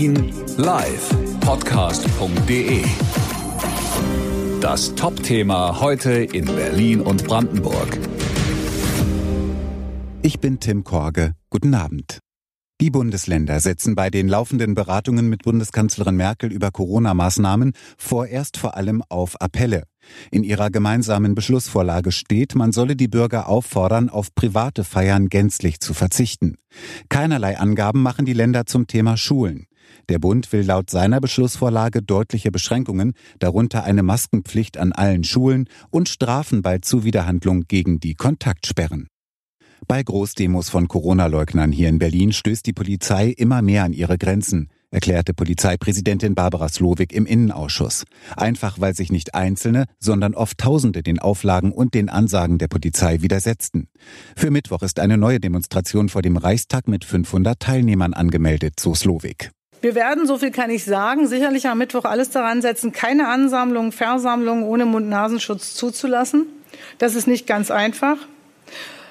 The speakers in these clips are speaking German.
Berlin live podcast.de. Das Top-Thema heute in Berlin und Brandenburg. Ich bin Tim Korge. Guten Abend. Die Bundesländer setzen bei den laufenden Beratungen mit Bundeskanzlerin Merkel über Corona-Maßnahmen vorerst vor allem auf Appelle. In ihrer gemeinsamen Beschlussvorlage steht, man solle die Bürger auffordern, auf private Feiern gänzlich zu verzichten. Keinerlei Angaben machen die Länder zum Thema Schulen. Der Bund will laut seiner Beschlussvorlage deutliche Beschränkungen, darunter eine Maskenpflicht an allen Schulen und Strafen bei Zuwiderhandlung gegen die Kontaktsperren. Bei Großdemos von Corona-Leugnern hier in Berlin stößt die Polizei immer mehr an ihre Grenzen, erklärte Polizeipräsidentin Barbara Slowik im Innenausschuss. Einfach weil sich nicht Einzelne, sondern oft Tausende den Auflagen und den Ansagen der Polizei widersetzten. Für Mittwoch ist eine neue Demonstration vor dem Reichstag mit 500 Teilnehmern angemeldet, so Slowik. Wir werden, so viel kann ich sagen, sicherlich am Mittwoch alles daran setzen, keine Ansammlungen, Versammlungen ohne Mund-Nasenschutz zuzulassen. Das ist nicht ganz einfach.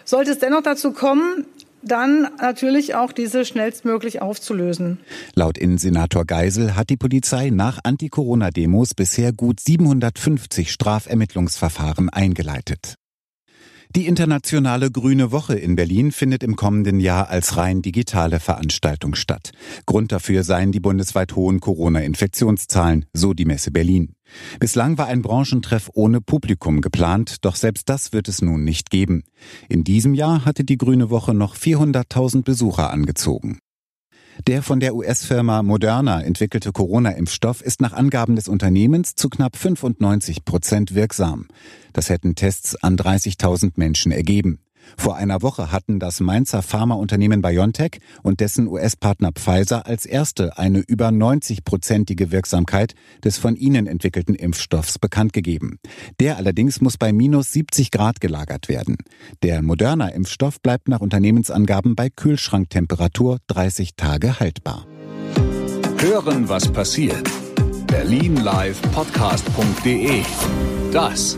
Sollte es dennoch dazu kommen, dann natürlich auch diese schnellstmöglich aufzulösen. Laut Innensenator Geisel hat die Polizei nach Anti-Corona-Demos bisher gut 750 Strafermittlungsverfahren eingeleitet. Die internationale Grüne Woche in Berlin findet im kommenden Jahr als rein digitale Veranstaltung statt. Grund dafür seien die bundesweit hohen Corona-Infektionszahlen, so die Messe Berlin. Bislang war ein Branchentreff ohne Publikum geplant, doch selbst das wird es nun nicht geben. In diesem Jahr hatte die Grüne Woche noch 400.000 Besucher angezogen. Der von der US-Firma Moderna entwickelte Corona-Impfstoff ist nach Angaben des Unternehmens zu knapp 95 Prozent wirksam. Das hätten Tests an 30.000 Menschen ergeben. Vor einer Woche hatten das Mainzer Pharmaunternehmen BioNTech und dessen US-Partner Pfizer als erste eine über 90-prozentige Wirksamkeit des von ihnen entwickelten Impfstoffs bekannt gegeben. Der allerdings muss bei minus 70 Grad gelagert werden. Der moderner Impfstoff bleibt nach Unternehmensangaben bei Kühlschranktemperatur 30 Tage haltbar. Hören, was passiert. Berlin Live Podcast.de. Das